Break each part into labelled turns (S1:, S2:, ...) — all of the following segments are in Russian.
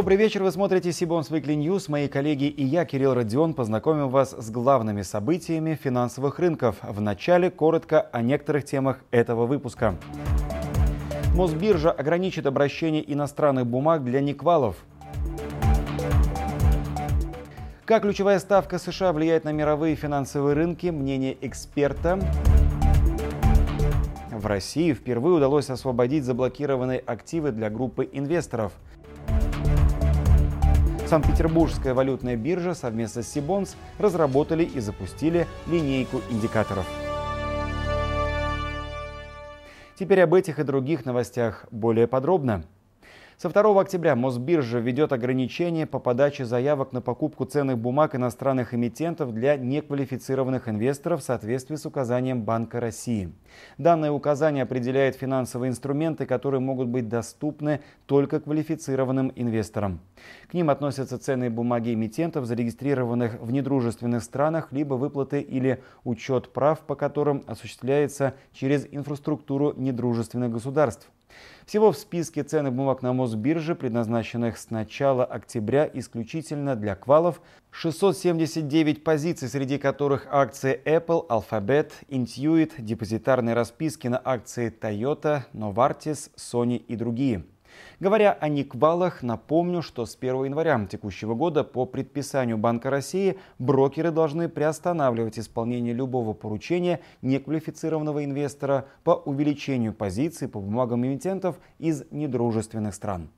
S1: Добрый вечер, вы смотрите Сибонс Weekly News. Мои коллеги и я, Кирилл Родион, познакомим вас с главными событиями финансовых рынков. В начале коротко о некоторых темах этого выпуска. Мосбиржа ограничит обращение иностранных бумаг для неквалов. Как ключевая ставка США влияет на мировые финансовые рынки? Мнение эксперта. В России впервые удалось освободить заблокированные активы для группы инвесторов – Санкт-Петербургская валютная биржа совместно с Сибонс разработали и запустили линейку индикаторов. Теперь об этих и других новостях более подробно. Со 2 октября Мосбиржа введет ограничения по подаче заявок на покупку ценных бумаг иностранных эмитентов для неквалифицированных инвесторов в соответствии с указанием Банка России. Данное указание определяет финансовые инструменты, которые могут быть доступны только квалифицированным инвесторам. К ним относятся ценные бумаги эмитентов, зарегистрированных в недружественных странах, либо выплаты или учет прав, по которым осуществляется через инфраструктуру недружественных государств. Всего в списке ценных бумаг на Мосбирже, предназначенных с начала октября исключительно для квалов, 679 позиций, среди которых акции Apple, Alphabet, Intuit, депозитарные расписки на акции Toyota, Novartis, Sony и другие – Говоря о Никвалах, напомню, что с 1 января текущего года по предписанию Банка России брокеры должны приостанавливать исполнение любого поручения неквалифицированного инвестора по увеличению позиций по бумагам эмитентов из недружественных стран.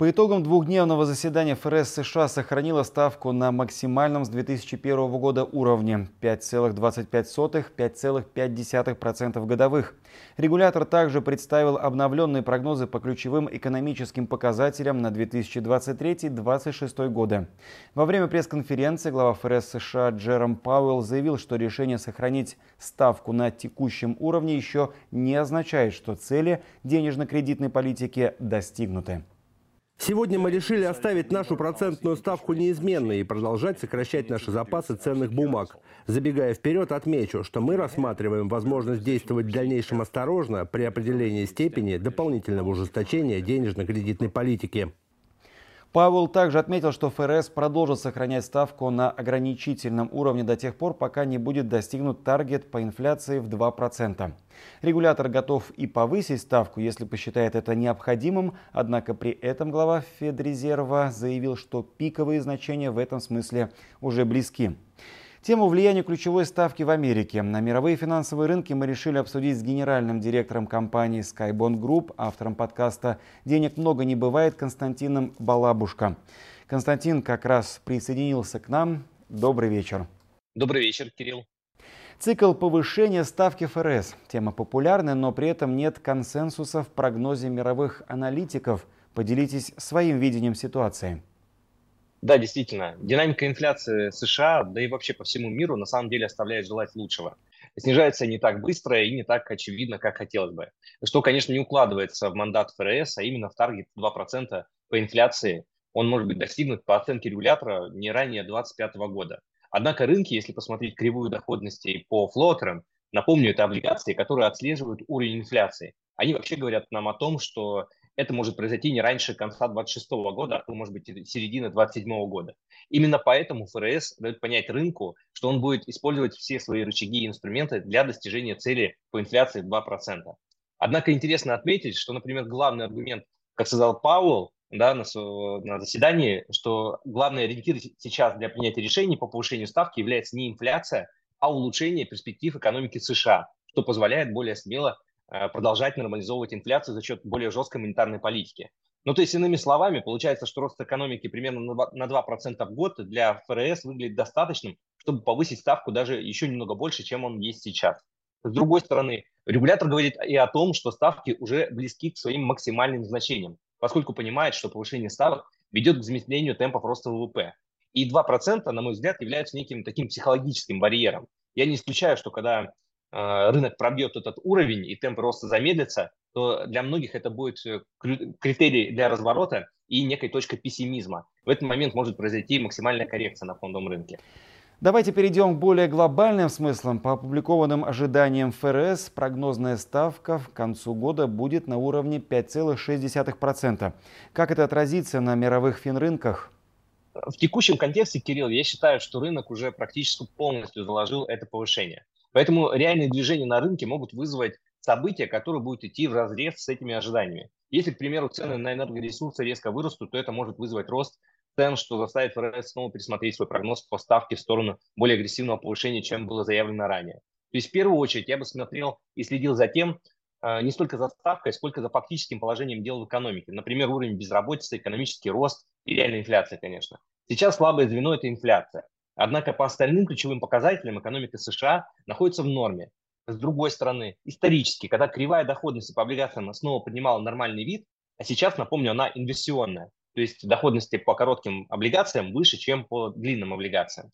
S1: По итогам двухдневного заседания ФРС США сохранила ставку на максимальном с 2001 года уровне 5,25-5,5% годовых. Регулятор также представил обновленные прогнозы по ключевым экономическим показателям на 2023-2026 годы. Во время пресс-конференции глава ФРС США Джером Пауэлл заявил, что решение сохранить ставку на текущем уровне еще не означает, что цели денежно-кредитной политики достигнуты.
S2: Сегодня мы решили оставить нашу процентную ставку неизменной и продолжать сокращать наши запасы ценных бумаг. Забегая вперед, отмечу, что мы рассматриваем возможность действовать в дальнейшем осторожно при определении степени дополнительного ужесточения денежно-кредитной политики.
S1: Павел также отметил, что ФРС продолжит сохранять ставку на ограничительном уровне до тех пор, пока не будет достигнут таргет по инфляции в 2%. Регулятор готов и повысить ставку, если посчитает это необходимым, однако при этом глава Федрезерва заявил, что пиковые значения в этом смысле уже близки. Тему влияния ключевой ставки в Америке на мировые финансовые рынки мы решили обсудить с генеральным директором компании Skybond Group, автором подкаста «Денег много не бывает» Константином Балабушко. Константин как раз присоединился к нам. Добрый вечер.
S3: Добрый вечер, Кирилл.
S1: Цикл повышения ставки ФРС. Тема популярная, но при этом нет консенсуса в прогнозе мировых аналитиков. Поделитесь своим видением ситуации.
S3: Да, действительно, динамика инфляции США, да и вообще по всему миру на самом деле оставляет желать лучшего. Снижается не так быстро и не так очевидно, как хотелось бы. Что, конечно, не укладывается в мандат ФРС, а именно в таргет 2% по инфляции. Он может быть достигнут по оценке регулятора не ранее 2025 года. Однако рынки, если посмотреть кривую доходности по флотерам, напомню, это облигации, которые отслеживают уровень инфляции. Они вообще говорят нам о том, что это может произойти не раньше конца 2026 года, а то, может быть, середины 2027 года. Именно поэтому ФРС дает понять рынку, что он будет использовать все свои рычаги и инструменты для достижения цели по инфляции в 2%. Однако интересно отметить, что, например, главный аргумент, как сказал Пауэлл да, на, на заседании, что главный ориентир сейчас для принятия решений по повышению ставки является не инфляция, а улучшение перспектив экономики США, что позволяет более смело продолжать нормализовывать инфляцию за счет более жесткой монетарной политики. Ну, то есть, иными словами, получается, что рост экономики примерно на 2% в год для ФРС выглядит достаточным, чтобы повысить ставку даже еще немного больше, чем он есть сейчас. С другой стороны, регулятор говорит и о том, что ставки уже близки к своим максимальным значениям, поскольку понимает, что повышение ставок ведет к замедлению темпов роста ВВП. И 2%, на мой взгляд, являются неким таким психологическим барьером. Я не исключаю, что когда Э, рынок пробьет этот уровень и темп роста замедлится, то для многих это будет э, критерий для разворота и некой точкой пессимизма. В этот момент может произойти максимальная коррекция на фондовом рынке.
S1: Давайте перейдем к более глобальным смыслам. По опубликованным ожиданиям ФРС, прогнозная ставка в концу года будет на уровне 5,6%. Как это отразится на мировых финрынках?
S3: В текущем контексте, Кирилл, я считаю, что рынок уже практически полностью заложил это повышение. Поэтому реальные движения на рынке могут вызвать события, которые будут идти в разрез с этими ожиданиями. Если, к примеру, цены на энергоресурсы резко вырастут, то это может вызвать рост цен, что заставит ФРС снова пересмотреть свой прогноз по ставке в сторону более агрессивного повышения, чем было заявлено ранее. То есть в первую очередь я бы смотрел и следил за тем, э, не столько за ставкой, сколько за фактическим положением дел в экономике. Например, уровень безработицы, экономический рост и реальная инфляция, конечно. Сейчас слабое звено – это инфляция. Однако по остальным ключевым показателям экономика США находится в норме. С другой стороны, исторически, когда кривая доходности по облигациям снова поднимала нормальный вид, а сейчас, напомню, она инвестиционная, то есть доходности по коротким облигациям выше, чем по длинным облигациям,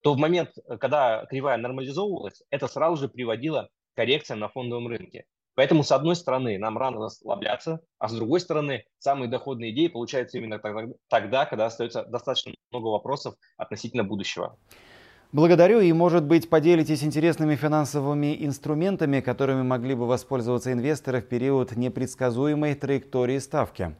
S3: то в момент, когда кривая нормализовывалась, это сразу же приводило к коррекциям на фондовом рынке. Поэтому, с одной стороны, нам рано расслабляться, а с другой стороны, самые доходные идеи получаются именно тогда, когда остается достаточно много вопросов относительно будущего.
S1: Благодарю и, может быть, поделитесь интересными финансовыми инструментами, которыми могли бы воспользоваться инвесторы в период непредсказуемой траектории ставки.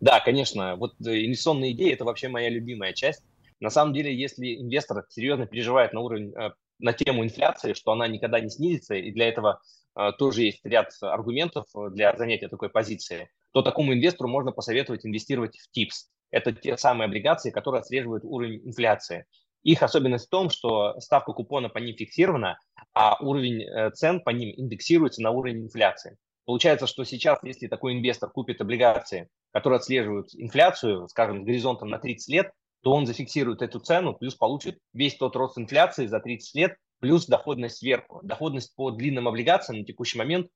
S3: Да, конечно. Вот э, инвестиционные идеи – это вообще моя любимая часть. На самом деле, если инвестор серьезно переживает на уровень, э, на тему инфляции, что она никогда не снизится, и для этого тоже есть ряд аргументов для занятия такой позиции, то такому инвестору можно посоветовать инвестировать в ТИПС. Это те самые облигации, которые отслеживают уровень инфляции. Их особенность в том, что ставка купона по ним фиксирована, а уровень цен по ним индексируется на уровень инфляции. Получается, что сейчас, если такой инвестор купит облигации, которые отслеживают инфляцию, скажем, с горизонтом на 30 лет, то он зафиксирует эту цену, плюс получит весь тот рост инфляции за 30 лет, плюс доходность сверху. Доходность по длинным облигациям на текущий момент,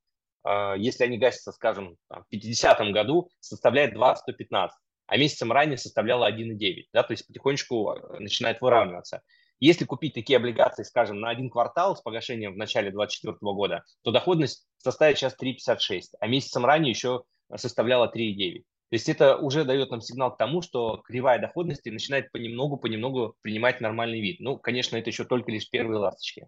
S3: а, если они гасятся, скажем, в 50 году, составляет 2,115, а месяцем ранее составляла 1,9. Да, то есть потихонечку а, начинает выравниваться. Если купить такие облигации, скажем, на один квартал с погашением в начале 2024 года, то доходность составит сейчас 3,56, а месяцем ранее еще составляла 3,9. То есть это уже дает нам сигнал к тому, что кривая доходности начинает понемногу-понемногу принимать нормальный вид. Ну, конечно, это еще только лишь первые ласточки.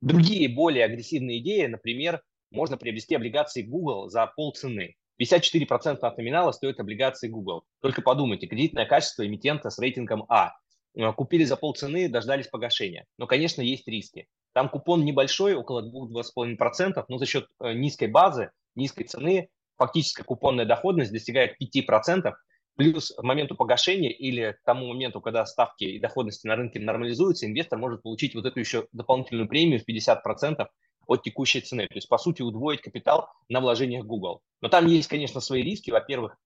S3: Другие более агрессивные идеи, например, можно приобрести облигации Google за полцены. 54% от номинала стоят облигации Google. Только подумайте, кредитное качество эмитента с рейтингом А. Э, купили за полцены, дождались погашения. Но, конечно, есть риски. Там купон небольшой, около 2-2,5%, но за счет э, низкой базы, низкой цены, фактическая купонная доходность достигает 5%, плюс к моменту погашения или к тому моменту, когда ставки и доходности на рынке нормализуются, инвестор может получить вот эту еще дополнительную премию в 50% от текущей цены. То есть, по сути, удвоить капитал на вложениях Google. Но там есть, конечно, свои риски. Во-первых,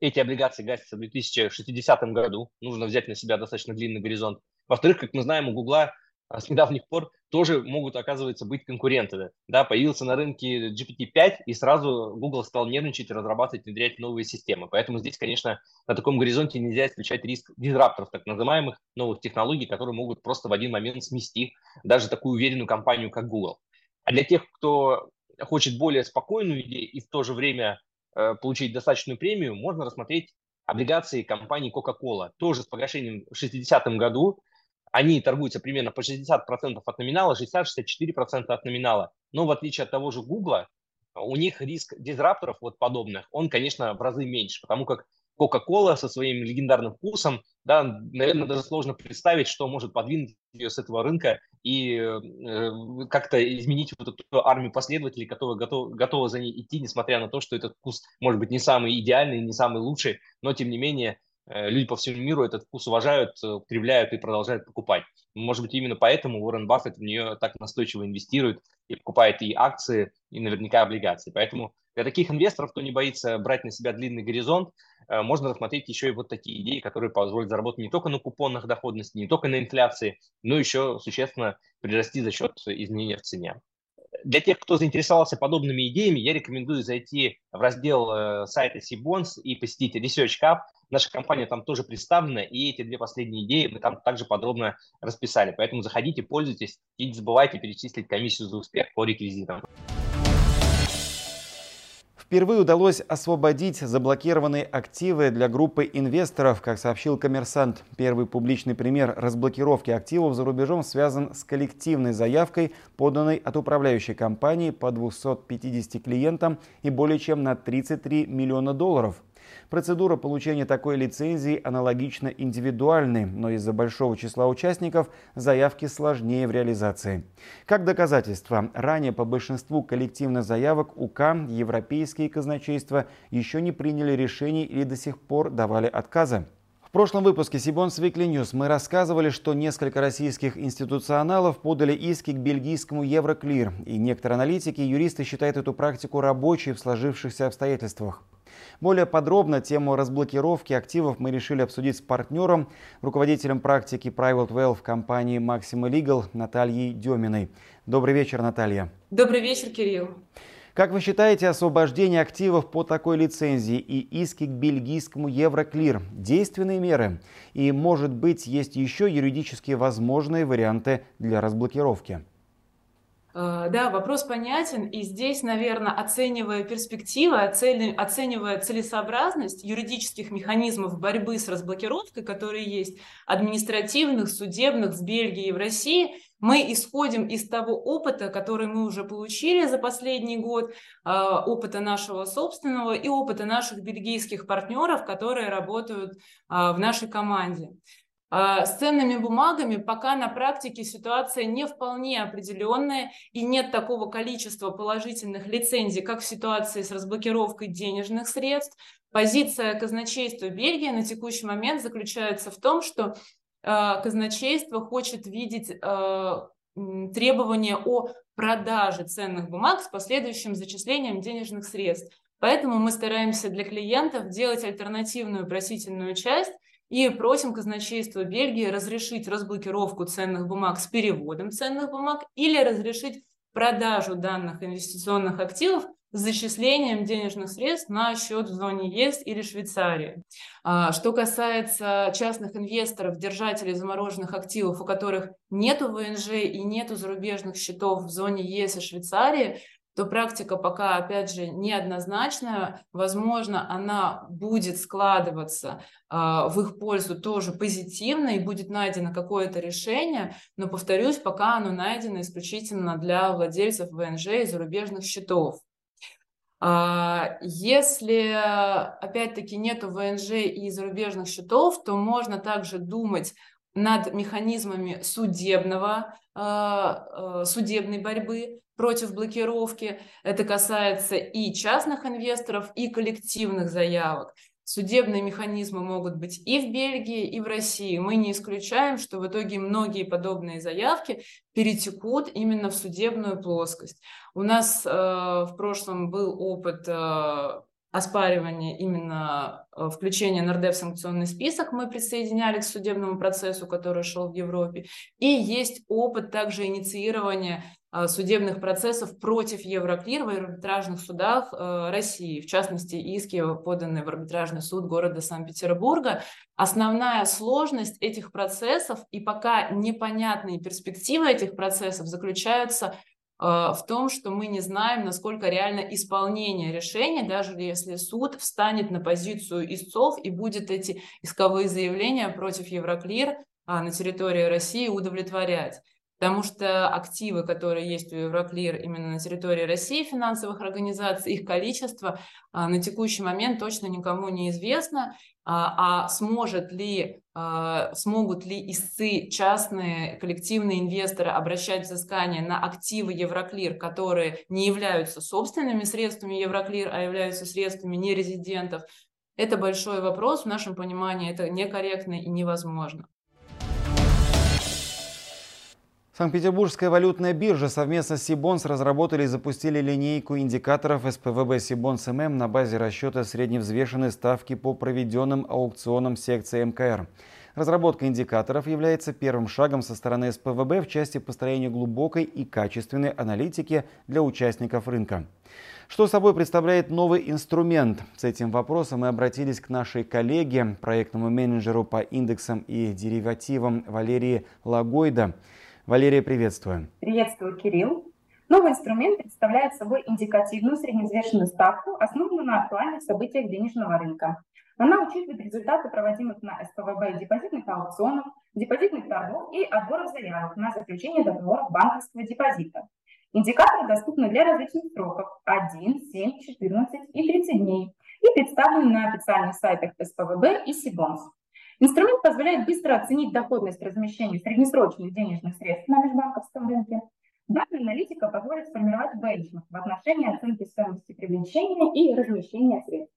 S3: эти облигации гасятся в 2060 году. Нужно взять на себя достаточно длинный горизонт. Во-вторых, как мы знаем, у Гугла а, с недавних пор тоже могут, оказывается, быть конкуренты. Да, появился на рынке GPT-5, и сразу Google стал нервничать, разрабатывать, внедрять новые системы. Поэтому здесь, конечно, на таком горизонте нельзя исключать риск дизрапторов, так называемых новых технологий, которые могут просто в один момент смести даже такую уверенную компанию, как Google. А для тех, кто хочет более спокойную идею и в то же время Э, получить достаточную премию, можно рассмотреть облигации компании Coca-Cola, тоже с погашением в 60-м году. Они торгуются примерно по 60% от номинала, 60-64% от номинала. Но в отличие от того же Google, у них риск дизрапторов вот подобных, он, конечно, в разы меньше, потому как Coca-Cola со своим легендарным вкусом, да, наверное, даже сложно представить, что может подвинуть ее с этого рынка и э, как-то изменить вот эту армию последователей, которые готовы, готовы за ней идти, несмотря на то, что этот вкус может быть не самый идеальный, не самый лучший, но тем не менее люди по всему миру этот вкус уважают, э, употребляют и продолжают покупать. Может быть, именно поэтому Уоррен Баффет в нее так настойчиво инвестирует и покупает и акции, и наверняка облигации. Поэтому для таких инвесторов, кто не боится брать на себя длинный горизонт, Э, можно рассмотреть еще и вот такие идеи, которые позволят заработать не только на купонах доходности, не только на инфляции, но еще существенно прирасти за счет изменения в цене. Для тех, кто заинтересовался подобными идеями, я рекомендую зайти в раздел э, сайта Cbonds и посетить Research Hub. Наша компания там тоже представлена, и эти две последние идеи мы там также подробно расписали. Поэтому заходите, пользуйтесь и не забывайте перечислить комиссию за успех по реквизитам.
S1: Впервые удалось освободить заблокированные активы для группы инвесторов, как сообщил коммерсант. Первый публичный пример разблокировки активов за рубежом связан с коллективной заявкой, поданной от управляющей компании по 250 клиентам и более чем на 33 миллиона долларов. Процедура получения такой лицензии аналогично индивидуальной, но из-за большого числа участников заявки сложнее в реализации. Как доказательство, ранее по большинству коллективных заявок УК европейские казначейства еще не приняли решений или до сих пор давали отказы. В прошлом выпуске Сибонс Weekly News мы рассказывали, что несколько российских институционалов подали иски к бельгийскому Евроклир, и некоторые аналитики и юристы считают эту практику рабочей в сложившихся обстоятельствах. Более подробно тему разблокировки активов мы решили обсудить с партнером, руководителем практики Private Wealth компании Maxima Legal Натальей Деминой. Добрый вечер, Наталья.
S4: Добрый вечер, Кирилл.
S1: Как вы считаете, освобождение активов по такой лицензии и иски к бельгийскому Евроклир – действенные меры? И, может быть, есть еще юридически возможные варианты для разблокировки?
S4: Э, да, вопрос понятен, и здесь, наверное, оценивая перспективы, оценивая целесообразность юридических механизмов борьбы с разблокировкой, которые есть, административных, судебных в Бельгии и в России, мы исходим из того опыта, который мы уже получили за последний год, э, опыта нашего собственного и опыта наших бельгийских партнеров, которые работают э, в нашей команде. А, с ценными бумагами пока на практике ситуация не вполне определенная и нет такого количества положительных лицензий, как в ситуации с разблокировкой денежных средств. Позиция казначейства Бельгии на текущий момент заключается в том, что а, казначейство хочет видеть а, требования о продаже ценных бумаг с последующим зачислением денежных средств. Поэтому мы стараемся для клиентов делать альтернативную просительную часть, и просим казначейство Бельгии разрешить разблокировку ценных бумаг с переводом ценных бумаг или разрешить продажу данных инвестиционных активов с зачислением денежных средств на счет в зоне ЕС или Швейцарии. А, что касается частных инвесторов, держателей замороженных активов, у которых нет ВНЖ и нет зарубежных счетов в зоне ЕС и Швейцарии, то практика пока, опять же, неоднозначная. Возможно, она будет складываться э, в их пользу тоже позитивно и будет найдено какое-то решение, но, повторюсь, пока оно найдено исключительно для владельцев ВНЖ и зарубежных счетов. А, если, опять-таки, нет ВНЖ и зарубежных счетов, то можно также думать над механизмами судебного, а, судебной борьбы, против блокировки. Это касается и частных инвесторов, и коллективных заявок. Судебные механизмы могут быть и в Бельгии, и в России. Мы не исключаем, что в итоге многие подобные заявки перетекут именно в судебную плоскость. У нас э, в прошлом был опыт э, оспаривания именно э, включения НРД в санкционный список. Мы присоединяли к судебному процессу, который шел в Европе. И есть опыт также инициирования а, судебных процессов против Евроклир в арбитражных судах э, России, в частности, иски, поданные в арбитражный суд города Санкт-Петербурга. Основная сложность этих процессов и пока непонятные перспективы этих процессов заключаются э, в том, что мы не знаем, насколько реально исполнение решения, даже если суд встанет на позицию истцов и будет эти исковые заявления против Евроклир а, на территории России удовлетворять. Потому что активы, которые есть у Евроклир именно на территории России, финансовых организаций, их количество а, на текущий момент точно никому не известно. А, а сможет ли, а, смогут ли истцы, частные, коллективные инвесторы обращать взыскание на активы Евроклир, которые не являются собственными средствами Евроклир, а являются средствами нерезидентов, это большой вопрос. В нашем понимании это некорректно и невозможно.
S1: Санкт-Петербургская валютная биржа совместно с Сибонс разработали и запустили линейку индикаторов СПВБ Сибонс ММ на базе расчета средневзвешенной ставки по проведенным аукционам секции МКР. Разработка индикаторов является первым шагом со стороны СПВБ в части построения глубокой и качественной аналитики для участников рынка. Что собой представляет новый инструмент? С этим вопросом мы обратились к нашей коллеге, проектному менеджеру по индексам и деривативам Валерии Лагойда. Валерия, приветствую.
S5: Приветствую, Кирилл. Новый инструмент представляет собой индикативную средневзвешенную ставку, основанную на актуальных событиях денежного рынка. Она учитывает результаты проводимых на СПВБ депозитных аукционов, депозитных торгов и отборов заявок на заключение договоров банковского депозита. Индикаторы доступны для различных сроков – 1, 7, 14 и 30 дней и представлены на официальных сайтах СПВБ и Сибонс. Инструмент позволяет быстро оценить доходность размещения среднесрочных денежных средств на межбанковском рынке. Данная аналитика позволит сформировать бенчмарк в отношении оценки стоимости привлечения и размещения средств.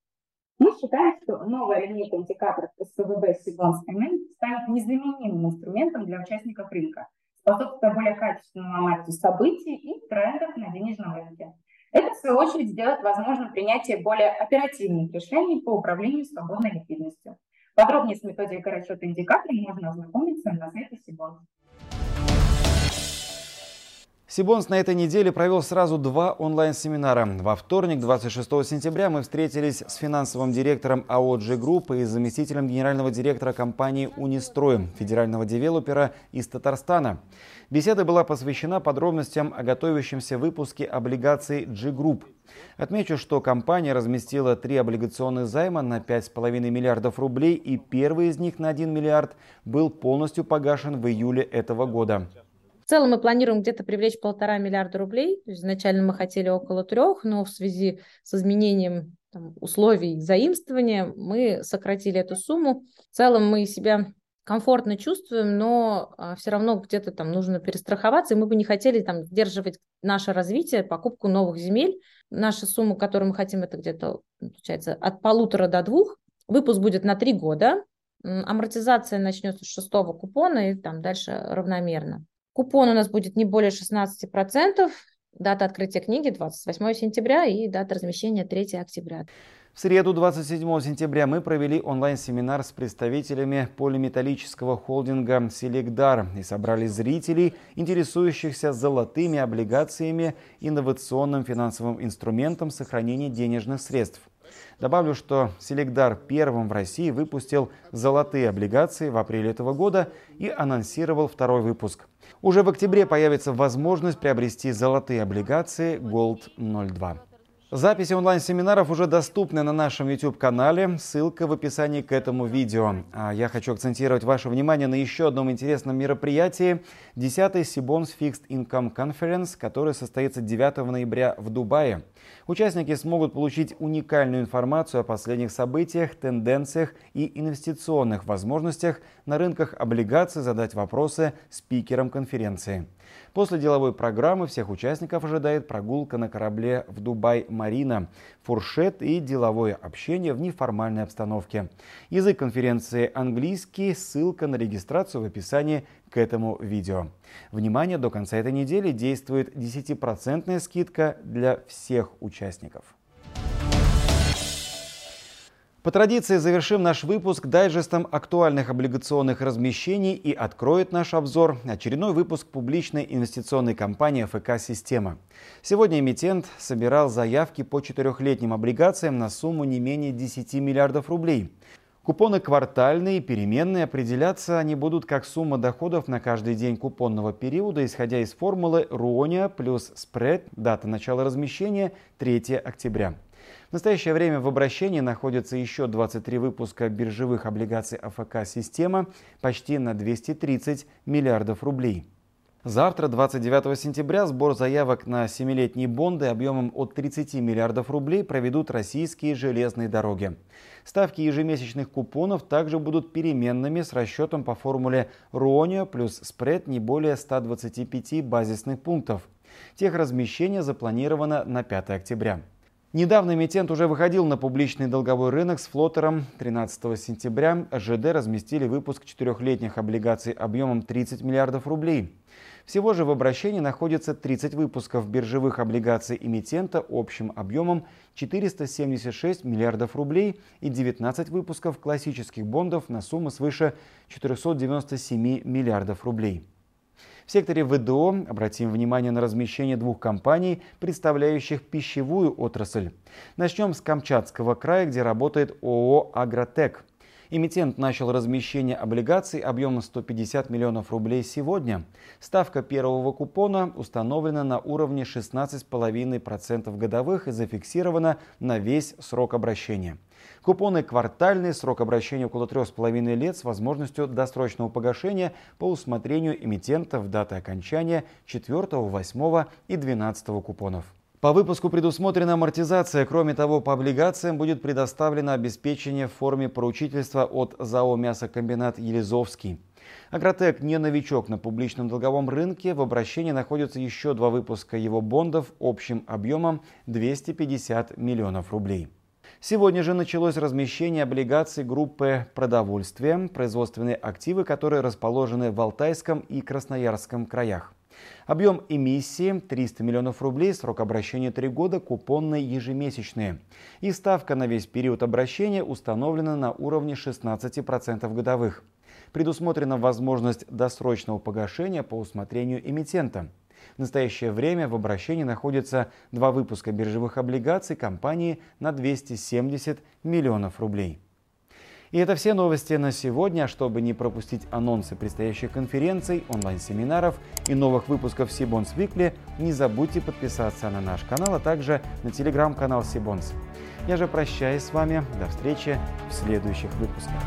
S5: Мы считаем, что новая линейка индикаторов СПВБ Сибонс МН станет незаменимым инструментом для участников рынка, способствуя более качественному анализу событий и трендов на денежном рынке. Это, в свою очередь, сделает возможным принятие более оперативных решений по управлению свободной ликвидностью. Подробнее с методикой расчета индикаторов можно ознакомиться на сайте Cbonds.
S1: Cbonds на этой неделе провел сразу два онлайн-семинара. Во вторник, 26 сентября, мы встретились с финансовым директором АО Групп и заместителем генерального директора компании «Унистрой», федерального девелопера из Татарстана. Беседа была посвящена подробностям о готовящемся выпуске облигаций G-Group. Отмечу, что компания разместила три облигационных займа на 5,5 миллиардов рублей, и первый из них на 1 миллиард был полностью погашен в июле этого года.
S6: В целом мы планируем где-то привлечь полтора миллиарда рублей. Изначально мы хотели около трех, но в связи с изменением там, условий заимствования мы сократили эту сумму. В целом мы себя комфортно чувствуем, но а, все равно где-то там нужно перестраховаться, и мы бы не хотели там сдерживать наше развитие, покупку новых земель. Наша сумма, которую мы хотим, это где-то, получается, от полутора до двух. Выпуск будет на три года. Амортизация начнется с шестого купона и там дальше равномерно. Купон у нас будет не более 16%. Дата открытия книги 28 сентября и дата размещения 3 октября.
S1: В среду 27 сентября мы провели онлайн-семинар с представителями полиметаллического холдинга «Селегдар» и собрали зрителей, интересующихся золотыми облигациями, инновационным финансовым инструментом сохранения денежных средств. Добавлю, что Селегдар первым в России выпустил золотые облигации в апреле этого года и анонсировал второй выпуск – уже в октябре появится возможность приобрести золотые облигации Gold 02. Записи онлайн-семинаров уже доступны на нашем YouTube-канале. Ссылка в описании к этому видео. А я хочу акцентировать ваше внимание на еще одном интересном мероприятии. 10-й Sibons Fixed Income Conference, который состоится 9 ноября в Дубае. Участники смогут получить уникальную информацию о последних событиях, тенденциях и инвестиционных возможностях на рынках облигаций, задать вопросы спикерам конференции. После деловой программы всех участников ожидает прогулка на корабле в Дубай-Марина, фуршет и деловое общение в неформальной обстановке. Язык конференции английский, ссылка на регистрацию в описании к этому видео. Внимание, до конца этой недели действует 10% скидка для всех участников. По традиции завершим наш выпуск дайджестом актуальных облигационных размещений и откроет наш обзор очередной выпуск публичной инвестиционной компании ФК-система. Сегодня эмитент собирал заявки по четырехлетним облигациям на сумму не менее 10 миллиардов рублей. Купоны квартальные, переменные, определяться они будут как сумма доходов на каждый день купонного периода, исходя из формулы РОНИА плюс спред, дата начала размещения 3 октября. В настоящее время в обращении находятся еще 23 выпуска биржевых облигаций АФК «Система» почти на 230 миллиардов рублей. Завтра, 29 сентября, сбор заявок на 7-летние бонды объемом от 30 миллиардов рублей проведут российские железные дороги. Ставки ежемесячных купонов также будут переменными с расчетом по формуле РОНИО плюс спред не более 125 базисных пунктов. Техразмещение запланировано на 5 октября. Недавно эмитент уже выходил на публичный долговой рынок с флотером. 13 сентября ЖД разместили выпуск четырехлетних облигаций объемом 30 миллиардов рублей. Всего же в обращении находится 30 выпусков биржевых облигаций эмитента общим объемом 476 миллиардов рублей и 19 выпусков классических бондов на сумму свыше 497 миллиардов рублей. В секторе ВДО обратим внимание на размещение двух компаний, представляющих пищевую отрасль. Начнем с Камчатского края, где работает ООО «Агротек». Эмитент начал размещение облигаций объемом 150 миллионов рублей сегодня. Ставка первого купона установлена на уровне 16,5% годовых и зафиксирована на весь срок обращения. Купоны квартальные, срок обращения около 3,5 лет с возможностью досрочного погашения по усмотрению эмитентов даты окончания 4, 8 и 12 купонов. По выпуску предусмотрена амортизация. Кроме того, по облигациям будет предоставлено обеспечение в форме поручительства от ЗАО «Мясокомбинат Елизовский». Агротек не новичок на публичном долговом рынке. В обращении находятся еще два выпуска его бондов общим объемом 250 миллионов рублей. Сегодня же началось размещение облигаций группы «Продовольствие», производственные активы, которые расположены в Алтайском и Красноярском краях. Объем эмиссии 300 миллионов рублей, срок обращения 3 года, купонные ежемесячные. И ставка на весь период обращения установлена на уровне 16% годовых. Предусмотрена возможность досрочного погашения по усмотрению эмитента. В настоящее время в обращении находятся два выпуска биржевых облигаций компании на 270 миллионов рублей. И это все новости на сегодня. Чтобы не пропустить анонсы предстоящих конференций, онлайн-семинаров и новых выпусков Сибонс Викли, не забудьте подписаться на наш канал, а также на телеграм-канал Сибонс. Я же прощаюсь с вами. До встречи в следующих выпусках.